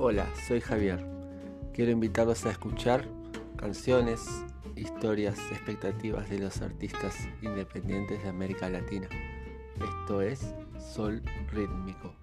Hola, soy Javier. Quiero invitarlos a escuchar canciones, historias, expectativas de los artistas independientes de América Latina. Esto es Sol Rítmico.